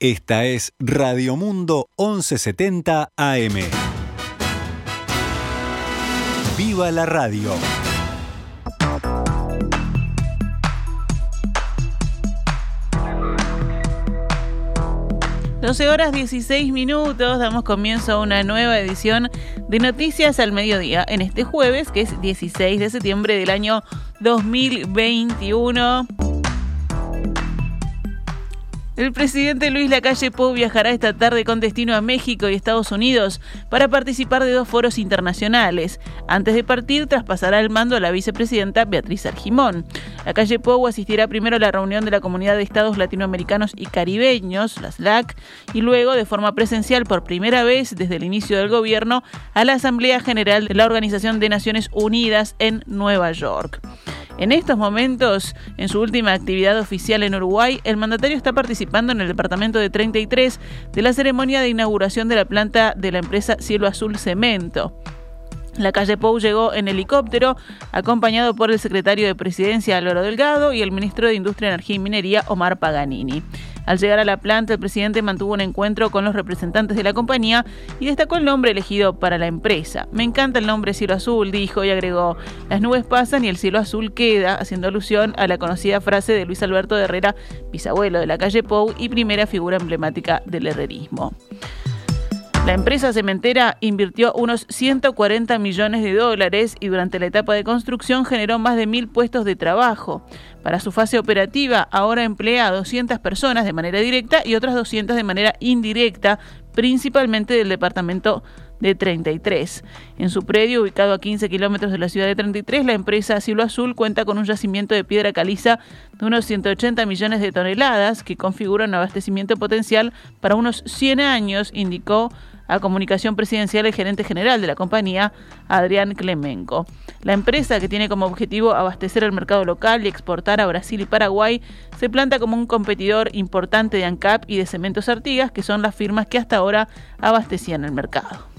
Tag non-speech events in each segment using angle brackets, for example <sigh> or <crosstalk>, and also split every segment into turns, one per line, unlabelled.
Esta es Radio Mundo 1170 AM. ¡Viva la radio!
12 horas 16 minutos, damos comienzo a una nueva edición de Noticias al Mediodía en este jueves, que es 16 de septiembre del año 2021. El presidente Luis Lacalle Pou viajará esta tarde con destino a México y Estados Unidos para participar de dos foros internacionales. Antes de partir, traspasará el mando a la vicepresidenta Beatriz Argimón. Lacalle Pou asistirá primero a la reunión de la Comunidad de Estados Latinoamericanos y Caribeños, las LAC, y luego, de forma presencial por primera vez desde el inicio del gobierno, a la Asamblea General de la Organización de Naciones Unidas en Nueva York. En estos momentos, en su última actividad oficial en Uruguay, el mandatario está participando en el departamento de 33 de la ceremonia de inauguración de la planta de la empresa Cielo Azul Cemento. La calle Pou llegó en helicóptero, acompañado por el secretario de Presidencia Álvaro Delgado y el ministro de Industria, Energía y Minería Omar Paganini. Al llegar a la planta, el presidente mantuvo un encuentro con los representantes de la compañía y destacó el nombre elegido para la empresa. Me encanta el nombre Cielo Azul, dijo y agregó, las nubes pasan y el cielo azul queda, haciendo alusión a la conocida frase de Luis Alberto Herrera, bisabuelo de la calle Pou y primera figura emblemática del herrerismo. La empresa cementera invirtió unos 140 millones de dólares y durante la etapa de construcción generó más de mil puestos de trabajo. Para su fase operativa, ahora emplea a 200 personas de manera directa y otras 200 de manera indirecta, principalmente del departamento de 33. En su predio, ubicado a 15 kilómetros de la ciudad de 33, la empresa Cielo Azul cuenta con un yacimiento de piedra caliza de unos 180 millones de toneladas que configura un abastecimiento potencial para unos 100 años, indicó a comunicación presidencial el gerente general de la compañía, Adrián Clemenco. La empresa, que tiene como objetivo abastecer el mercado local y exportar a Brasil y Paraguay, se planta como un competidor importante de ANCAP y de Cementos Artigas, que son las firmas que hasta ahora abastecían el mercado.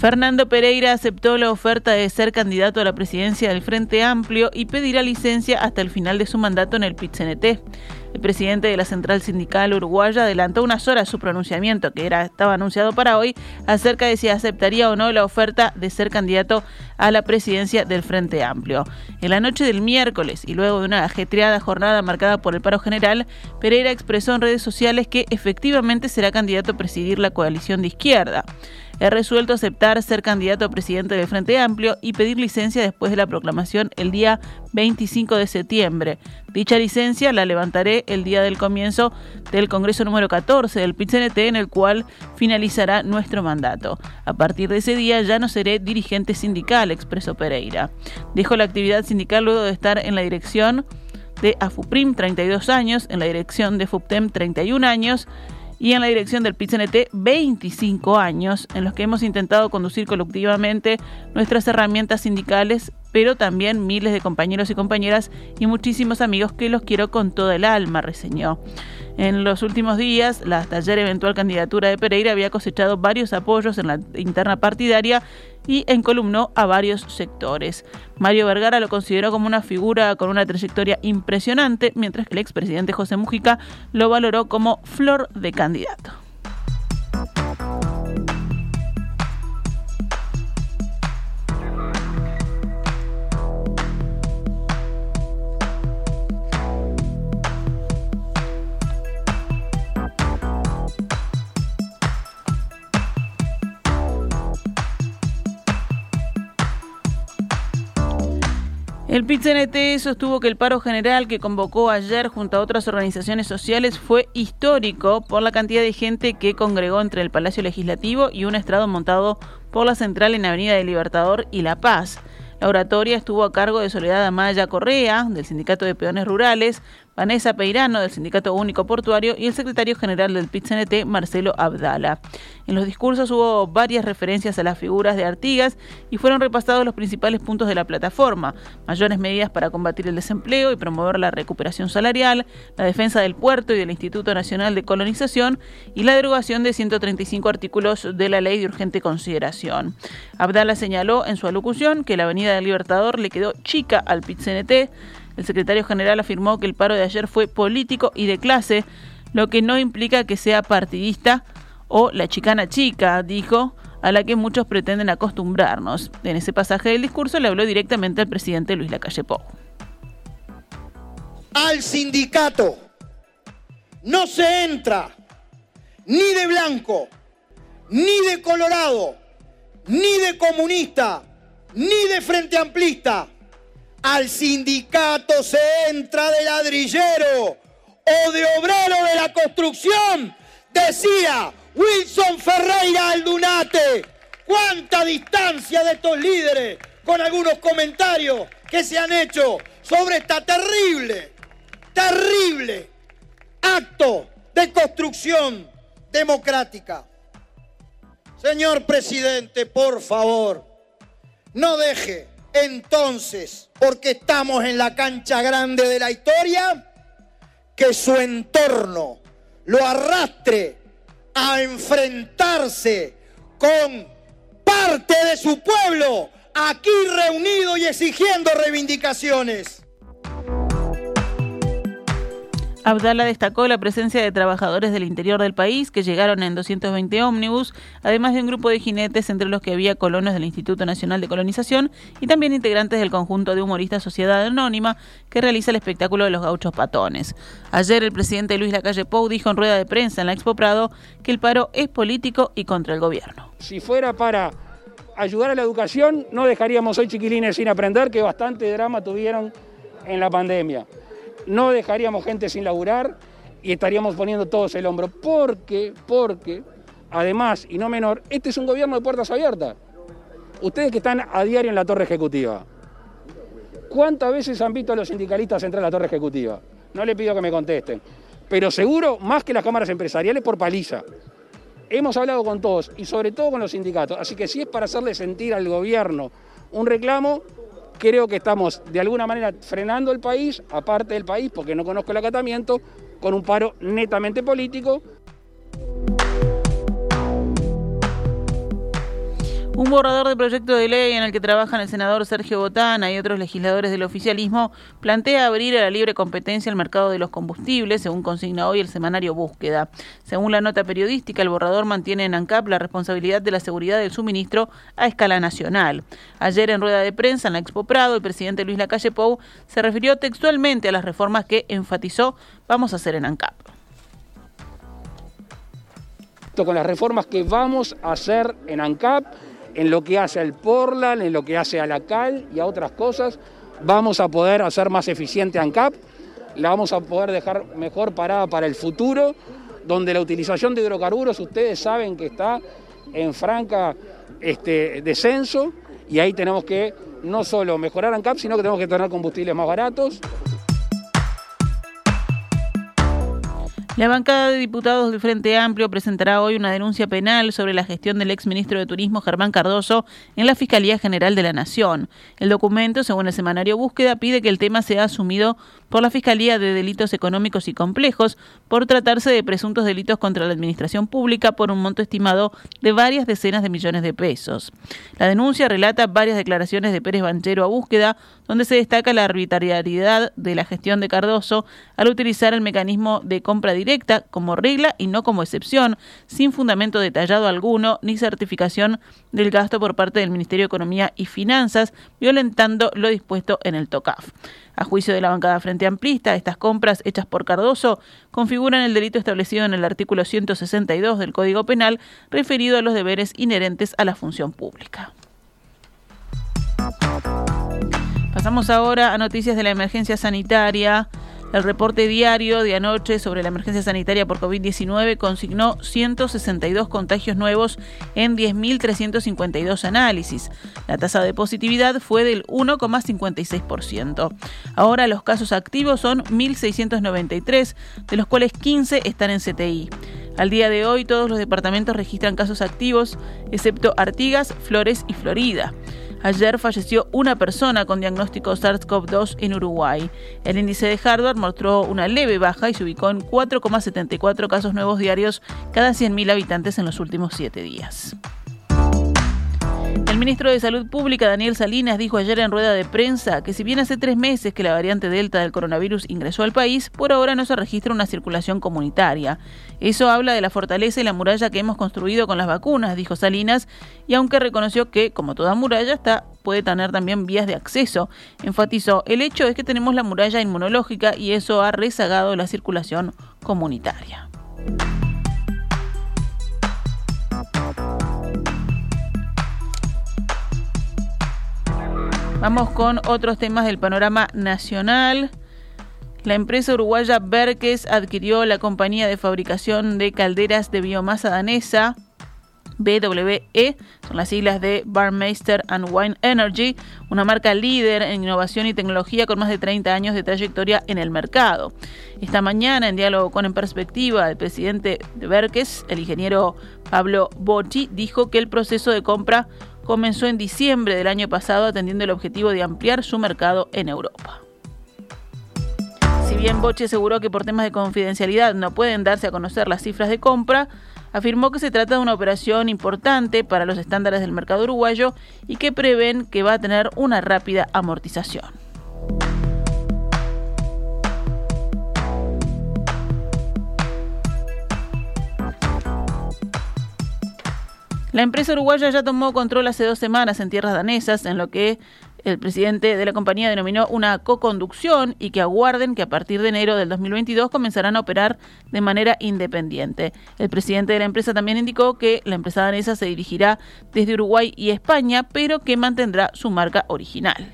Fernando Pereira aceptó la oferta de ser candidato a la presidencia del Frente Amplio y pedirá licencia hasta el final de su mandato en el PIT-CNT. El presidente de la Central Sindical Uruguaya adelantó unas horas su pronunciamiento, que era, estaba anunciado para hoy, acerca de si aceptaría o no la oferta de ser candidato a la presidencia del Frente Amplio. En la noche del miércoles y luego de una ajetreada jornada marcada por el paro general, Pereira expresó en redes sociales que efectivamente será candidato a presidir la coalición de izquierda. He resuelto aceptar ser candidato a presidente del Frente Amplio y pedir licencia después de la proclamación el día 25 de septiembre. Dicha licencia la levantaré el día del comienzo del Congreso número 14 del PIT-CNT en el cual finalizará nuestro mandato. A partir de ese día ya no seré dirigente sindical, expresó Pereira. Dijo la actividad sindical luego de estar en la dirección de AFUPRIM 32 años, en la dirección de FUPTEM 31 años y en la dirección del PITCNT 25 años, en los que hemos intentado conducir colectivamente nuestras herramientas sindicales, pero también miles de compañeros y compañeras y muchísimos amigos que los quiero con toda el alma, reseñó. En los últimos días, la taller eventual candidatura de Pereira había cosechado varios apoyos en la interna partidaria y encolumnó a varios sectores. Mario Vergara lo consideró como una figura con una trayectoria impresionante, mientras que el expresidente José Mujica lo valoró como flor de candidato. El PIT-CNT sostuvo que el paro general que convocó ayer junto a otras organizaciones sociales fue histórico por la cantidad de gente que congregó entre el Palacio Legislativo y un estrado montado por la central en Avenida del Libertador y La Paz. La oratoria estuvo a cargo de Soledad Amaya Correa, del Sindicato de Peones Rurales, Vanessa Peirano, del Sindicato Único Portuario, y el secretario general del PIT-CNT, Marcelo Abdala. En los discursos hubo varias referencias a las figuras de Artigas y fueron repasados los principales puntos de la plataforma, mayores medidas para combatir el desempleo y promover la recuperación salarial, la defensa del puerto y del Instituto Nacional de Colonización y la derogación de 135 artículos de la ley de urgente consideración. Abdala señaló en su alocución que la Avenida del Libertador le quedó chica al PIT-CNT, El secretario general afirmó que el paro de ayer fue político y de clase, lo que no implica que sea partidista o la chicana chica, dijo, a la que muchos pretenden acostumbrarnos. En ese pasaje del discurso le habló directamente al presidente Luis Lacalle Pou.
Al sindicato no se entra ni de blanco, ni de colorado, ni de comunista, ni de frente amplista. Al sindicato se entra de ladrillero o de obrero de la construcción, decía Wilson Ferreira Aldunate. ¿Cuánta distancia de estos líderes con algunos comentarios que se han hecho sobre esta terrible, terrible acto de construcción democrática? Señor presidente, por favor, no deje entonces, porque estamos en la cancha grande de la historia, que su entorno lo arrastre a enfrentarse con parte de su pueblo aquí reunido y exigiendo reivindicaciones.
Abdala destacó la presencia de trabajadores del interior del país que llegaron en 220 ómnibus, además de un grupo de jinetes entre los que había colonos del Instituto Nacional de Colonización y también integrantes del conjunto de humoristas Sociedad Anónima que realiza el espectáculo de los gauchos patones. Ayer el presidente Luis Lacalle Pou dijo en rueda de prensa en la Expo Prado que el paro es político y contra el gobierno.
Si fuera para ayudar a la educación, no dejaríamos hoy chiquilines sin aprender que bastante drama tuvieron en la pandemia no dejaríamos gente sin laburar y estaríamos poniendo todos el hombro. Porque, porque, además, y no menor, este es un gobierno de puertas abiertas. Ustedes que están a diario en la torre ejecutiva, ¿cuántas veces han visto a los sindicalistas entrar a la torre ejecutiva? No le pido que me contesten, pero seguro más que las cámaras empresariales por paliza. Hemos hablado con todos y sobre todo con los sindicatos, así que si es para hacerle sentir al gobierno un reclamo, creo que estamos de alguna manera frenando el país, aparte del país, porque no conozco el acatamiento, con un paro netamente político
Un borrador de proyecto de ley en el que trabajan el senador Sergio Botana y otros legisladores del oficialismo plantea abrir a la libre competencia el mercado de los combustibles, según consigna hoy el semanario Búsqueda. Según la nota periodística, el borrador mantiene en ANCAP la responsabilidad de la seguridad del suministro a escala nacional. Ayer en rueda de prensa en la Expo Prado, el presidente Luis Lacalle Pou se refirió textualmente a las reformas que enfatizó vamos a hacer en ANCAP
con las reformas que vamos a hacer en ANCAP en lo que hace al Portland, en lo que hace a la Cal y a otras cosas, vamos a poder hacer más eficiente ANCAP, la vamos a poder dejar mejor parada para el futuro, donde la utilización de hidrocarburos ustedes saben que está en franca este, descenso y ahí tenemos que no solo mejorar ANCAP, sino que tenemos que tener combustibles más baratos.
La bancada de diputados del Frente Amplio presentará hoy una denuncia penal sobre la gestión del exministro de Turismo Germán Cardoso en la Fiscalía General de la Nación. El documento, según el semanario Búsqueda, pide que el tema sea asumido por la Fiscalía de Delitos Económicos y Complejos por tratarse de presuntos delitos contra la administración pública por un monto estimado de varias decenas de millones de pesos. La denuncia relata varias declaraciones de Pérez Banchero a búsqueda, donde se destaca la arbitrariedad de la gestión de Cardoso al utilizar el mecanismo de compra directa como regla y no como excepción, sin fundamento detallado alguno ni certificación del gasto por parte del Ministerio de Economía y Finanzas, violentando lo dispuesto en el TOCAF. A juicio de la bancada Frente Amplista, estas compras hechas por Cardoso configuran el delito establecido en el artículo 162 del Código Penal referido a los deberes inherentes a la función pública. Pasamos ahora a noticias de la emergencia sanitaria. El reporte diario de anoche sobre la emergencia sanitaria por COVID-19 consignó 162 contagios nuevos en 10.352 análisis. La tasa de positividad fue del 1,56%. Ahora los casos activos son 1.693, de los cuales 15 están en CTI. Al día de hoy todos los departamentos registran casos activos, excepto Artigas, Flores y Florida. Ayer falleció una persona con diagnóstico SARS-CoV-2 en Uruguay. El índice de Harvard mostró una leve baja y se ubicó en 4,74 casos nuevos diarios cada 100.000 habitantes en los últimos siete días. El ministro de Salud Pública, Daniel Salinas, dijo ayer en rueda de prensa que si bien hace tres meses que la variante Delta del coronavirus ingresó al país, por ahora no se registra una circulación comunitaria. Eso habla de la fortaleza y la muralla que hemos construido con las vacunas, dijo Salinas, y aunque reconoció que, como toda muralla, está, puede tener también vías de acceso, enfatizó, el hecho es que tenemos la muralla inmunológica y eso ha rezagado la circulación comunitaria. Vamos con otros temas del panorama nacional. La empresa uruguaya Berkes adquirió la compañía de fabricación de calderas de biomasa danesa BWE, son las siglas de Barmeister and Wine Energy, una marca líder en innovación y tecnología con más de 30 años de trayectoria en el mercado. Esta mañana, en diálogo con En Perspectiva, el presidente de Berkes, el ingeniero Pablo Bocci, dijo que el proceso de compra comenzó en diciembre del año pasado atendiendo el objetivo de ampliar su mercado en Europa. Si bien Boche aseguró que por temas de confidencialidad no pueden darse a conocer las cifras de compra, afirmó que se trata de una operación importante para los estándares del mercado uruguayo y que prevén que va a tener una rápida amortización. La empresa uruguaya ya tomó control hace dos semanas en tierras danesas, en lo que el presidente de la compañía denominó una co-conducción y que aguarden que a partir de enero del 2022 comenzarán a operar de manera independiente. El presidente de la empresa también indicó que la empresa danesa se dirigirá desde Uruguay y España, pero que mantendrá su marca original.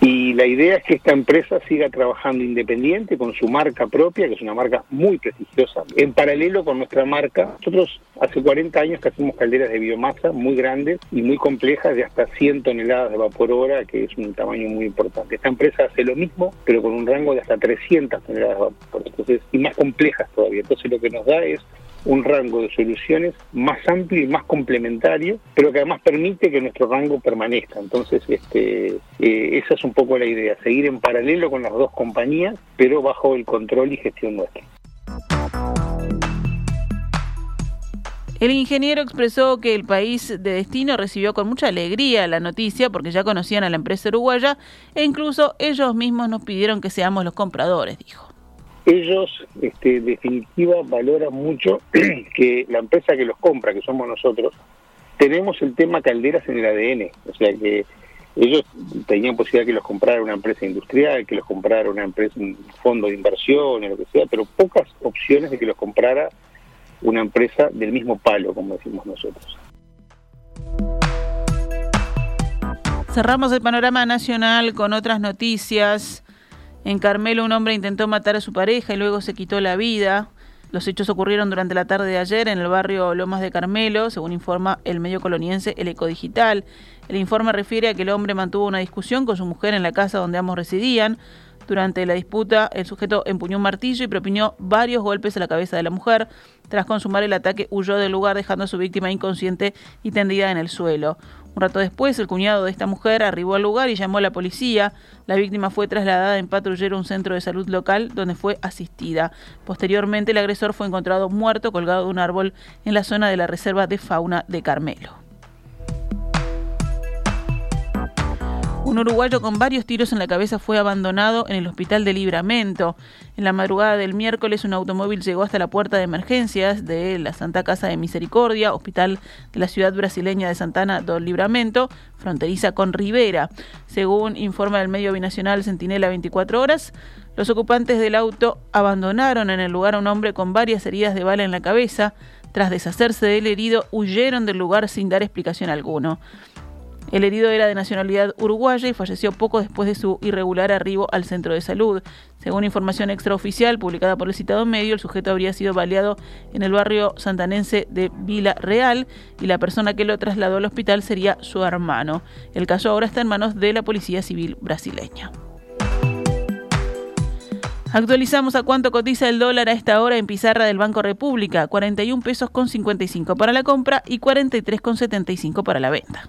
Y la idea es que esta empresa siga trabajando independiente con su marca propia, que es una marca muy prestigiosa, en paralelo con nuestra marca. Nosotros hace 40 años que hacemos calderas de biomasa muy grandes y muy complejas, de hasta 100 toneladas de vapor hora, que es un tamaño muy importante. Esta empresa hace lo mismo, pero con un rango de hasta 300 toneladas de vapor, entonces, y más complejas todavía. Entonces lo que nos da es un rango de soluciones más amplio y más complementario, pero que además permite que nuestro rango permanezca. Entonces, este, eh, esa es un poco la idea, seguir en paralelo con las dos compañías, pero bajo el control y gestión nuestra.
El ingeniero expresó que el país de destino recibió con mucha alegría la noticia porque ya conocían a la empresa uruguaya e incluso ellos mismos nos pidieron que seamos los compradores, dijo
ellos, este, definitiva, valoran mucho <clears throat> que la empresa que los compra, que somos nosotros, tenemos el tema calderas en el ADN. O sea que ellos tenían posibilidad que los comprara una empresa industrial, que los comprara una empresa, un fondo de inversión, o lo que sea, pero pocas opciones de que los comprara una empresa del mismo palo, como decimos nosotros.
Cerramos el panorama nacional con otras noticias. En Carmelo un hombre intentó matar a su pareja y luego se quitó la vida. Los hechos ocurrieron durante la tarde de ayer en el barrio Lomas de Carmelo, según informa el medio coloniense El Eco Digital. El informe refiere a que el hombre mantuvo una discusión con su mujer en la casa donde ambos residían. Durante la disputa, el sujeto empuñó un martillo y propinó varios golpes a la cabeza de la mujer. Tras consumar el ataque, huyó del lugar dejando a su víctima inconsciente y tendida en el suelo. Un rato después, el cuñado de esta mujer arribó al lugar y llamó a la policía. La víctima fue trasladada en patrullero a un centro de salud local donde fue asistida. Posteriormente, el agresor fue encontrado muerto colgado de un árbol en la zona de la reserva de fauna de Carmelo. Un uruguayo con varios tiros en la cabeza fue abandonado en el hospital de Libramento. En la madrugada del miércoles, un automóvil llegó hasta la puerta de emergencias de la Santa Casa de Misericordia, hospital de la ciudad brasileña de Santana do Libramento, fronteriza con Rivera. Según informa el medio binacional Centinela 24 Horas, los ocupantes del auto abandonaron en el lugar a un hombre con varias heridas de bala en la cabeza. Tras deshacerse del herido, huyeron del lugar sin dar explicación alguna. El herido era de nacionalidad uruguaya y falleció poco después de su irregular arribo al centro de salud. Según información extraoficial publicada por el citado medio, el sujeto habría sido baleado en el barrio santanense de Vila Real y la persona que lo trasladó al hospital sería su hermano. El caso ahora está en manos de la Policía Civil brasileña. Actualizamos a cuánto cotiza el dólar a esta hora en pizarra del Banco República, 41 pesos con 55 para la compra y 43 con 75 para la venta.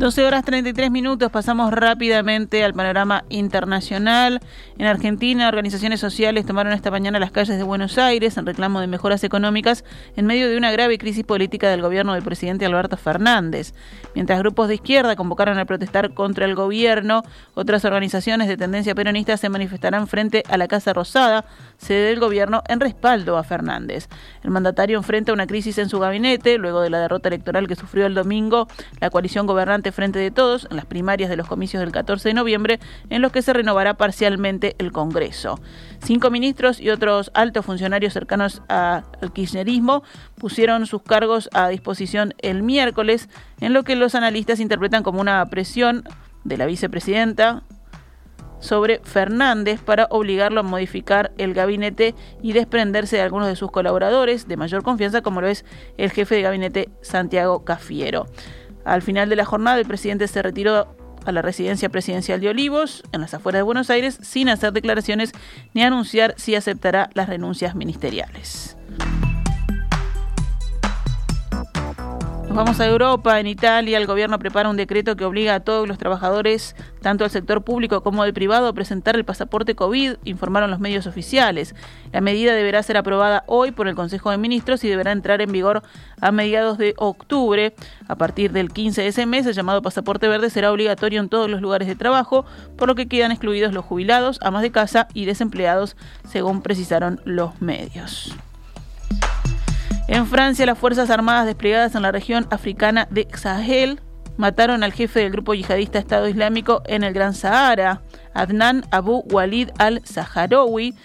12 horas 33 minutos, pasamos rápidamente al panorama internacional. En Argentina, organizaciones sociales tomaron esta mañana las calles de Buenos Aires en reclamo de mejoras económicas en medio de una grave crisis política del gobierno del presidente Alberto Fernández. Mientras grupos de izquierda convocaron a protestar contra el gobierno, otras organizaciones de tendencia peronista se manifestarán frente a la Casa Rosada, sede del gobierno, en respaldo a Fernández. El mandatario enfrenta una crisis en su gabinete luego de la derrota electoral que sufrió el domingo la coalición gobernante Frente de Todos en las primarias de los comicios del 14 de noviembre, en los que se renovará parcialmente el Congreso. Cinco ministros y otros altos funcionarios cercanos al kirchnerismo pusieron sus cargos a disposición el miércoles, en lo que los analistas interpretan como una presión de la vicepresidenta sobre Fernández para obligarlo a modificar el gabinete y desprenderse de algunos de sus colaboradores de mayor confianza, como lo es el jefe de gabinete Santiago Cafiero. Al final de la jornada, el presidente se retiró a la residencia presidencial de Olivos, en las afueras de Buenos Aires, sin hacer declaraciones ni anunciar si aceptará las renuncias ministeriales. Nos vamos a Europa. En Italia, el gobierno prepara un decreto que obliga a todos los trabajadores, tanto del sector público como del privado, a presentar el pasaporte COVID, informaron los medios oficiales. La medida deberá ser aprobada hoy por el Consejo de Ministros y deberá entrar en vigor a mediados de octubre. A partir del 15 de ese mes, el llamado pasaporte verde será obligatorio en todos los lugares de trabajo, por lo que quedan excluidos los jubilados, amas de casa y desempleados, según precisaron los medios. En Francia, las Fuerzas Armadas desplegadas en la región africana de Sahel mataron al jefe del grupo yihadista Estado Islámico en el Gran Sahara, Adnan Abu Walid al-Saharawi,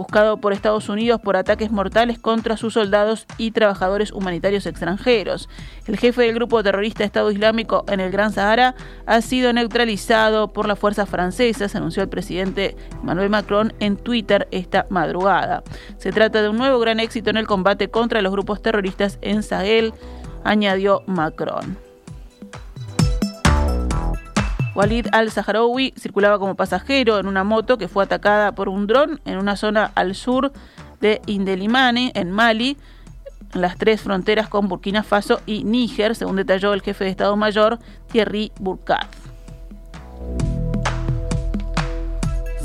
buscado por Estados Unidos por ataques mortales contra sus soldados y trabajadores humanitarios extranjeros. El jefe del grupo terrorista Estado Islámico en el Gran Sahara ha sido neutralizado por las fuerzas francesas, anunció el presidente Emmanuel Macron en Twitter esta madrugada. Se trata de un nuevo gran éxito en el combate contra los grupos terroristas en Sahel, añadió Macron. Walid al-Saharaui circulaba como pasajero en una moto que fue atacada por un dron en una zona al sur de Indelimane, en Mali, en las tres fronteras con Burkina Faso y Níger, según detalló el jefe de Estado Mayor Thierry Burkhardt.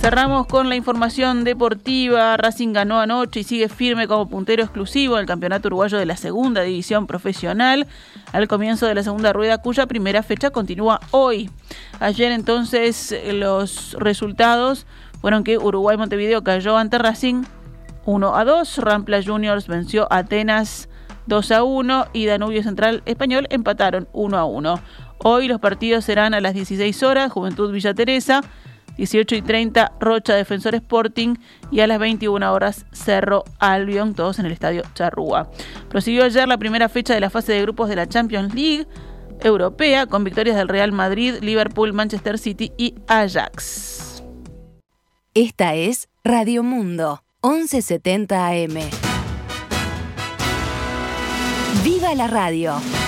Cerramos con la información deportiva. Racing ganó anoche y sigue firme como puntero exclusivo del campeonato uruguayo de la segunda división profesional al comienzo de la segunda rueda cuya primera fecha continúa hoy. Ayer entonces los resultados fueron que Uruguay Montevideo cayó ante Racing 1 a 2, Rampla Juniors venció a Atenas 2 a 1 y Danubio Central Español empataron 1 a 1. Hoy los partidos serán a las 16 horas, Juventud Villa Teresa 18 y 30 Rocha Defensor Sporting y a las 21 horas Cerro Albion, todos en el estadio Charrúa. Prosiguió ayer la primera fecha de la fase de grupos de la Champions League europea con victorias del Real Madrid, Liverpool, Manchester City y Ajax.
Esta es Radio Mundo, 1170 AM. ¡Viva la radio!